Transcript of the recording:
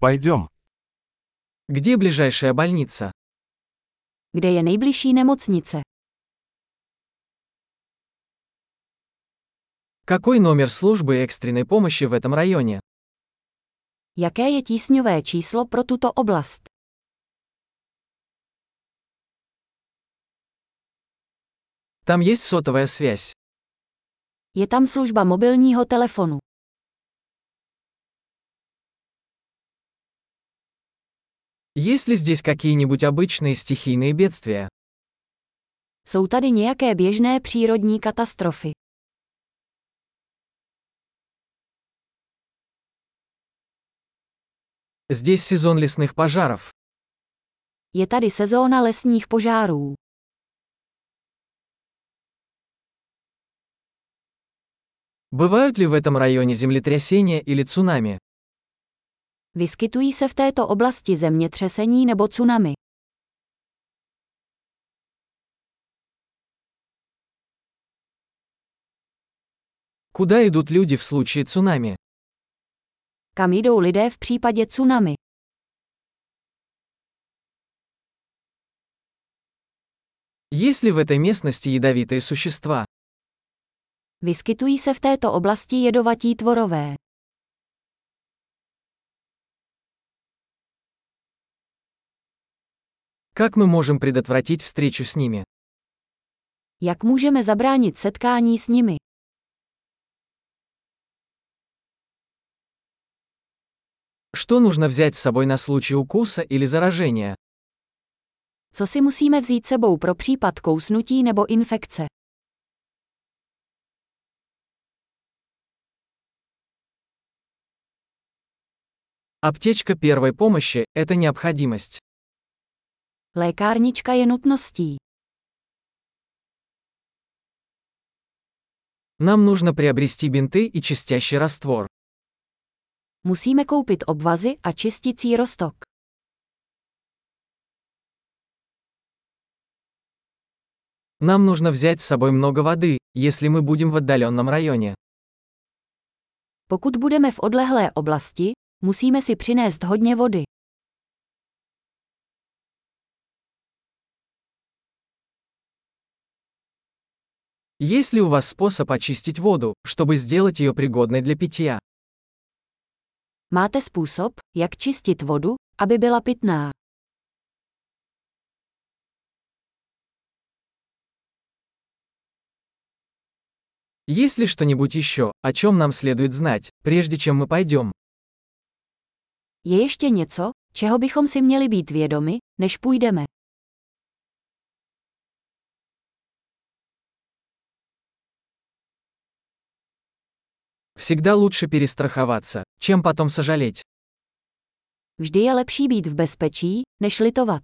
Пойдем. Где ближайшая больница? Kde je nejbližší nemocnice? Какой номер службы экстренной помощи в этом районе? Jaké je tísňové číslo pro tuto oblast? Там есть сотовая связь. Je tam služba mobilního telefonu. Есть ли здесь какие-нибудь обычные стихийные бедствия? Jsou tady nějaké běžné přírodní katastrofy. Здесь сезон лесных пожаров. Je tady sezóna lesních požárů. Бывают ли в этом районе землетрясения или цунами? Vyskytují se v této oblasti zemětřesení nebo tsunami. Куда идут люди в случае цунами? Kam jdou lidé v případě tsunami? Есть ли в этой местности ядовитые существа? Vyskytují se v této oblasti jedovatí tvorové. Как мы можем предотвратить встречу с ними? Jak můžeme zabránit setkání s nimi? Что нужно взять с собой на случай укуса или заражения? Co si musíme vzít sebou pro případ kousnutí nebo infekce? Аптечка первой помощи – это необходимость. Lékárnička je nutností. Нам нужно приобрести бинты и чистящий раствор. Musíme koupit obvazy a čistící roztok. Нам нужно взять с собой много воды, если мы будем в отдаленном районе. Pokud budeme v odlehlé oblasti, musíme si přinést hodně vody. Есть ли у вас способ очистить воду, чтобы сделать ее пригодной для питья? Máte způsob, jak čistit vodu, aby byla pitná. Есть ли что-нибудь еще, о чем нам следует знать, прежде чем мы пойдем? Je ještě něco, čeho bychom si měli být vědomi, než půjdeme? Всегда лучше перестраховаться, чем потом сожалеть. Vždy je lepší být v bezpečí, než litovat.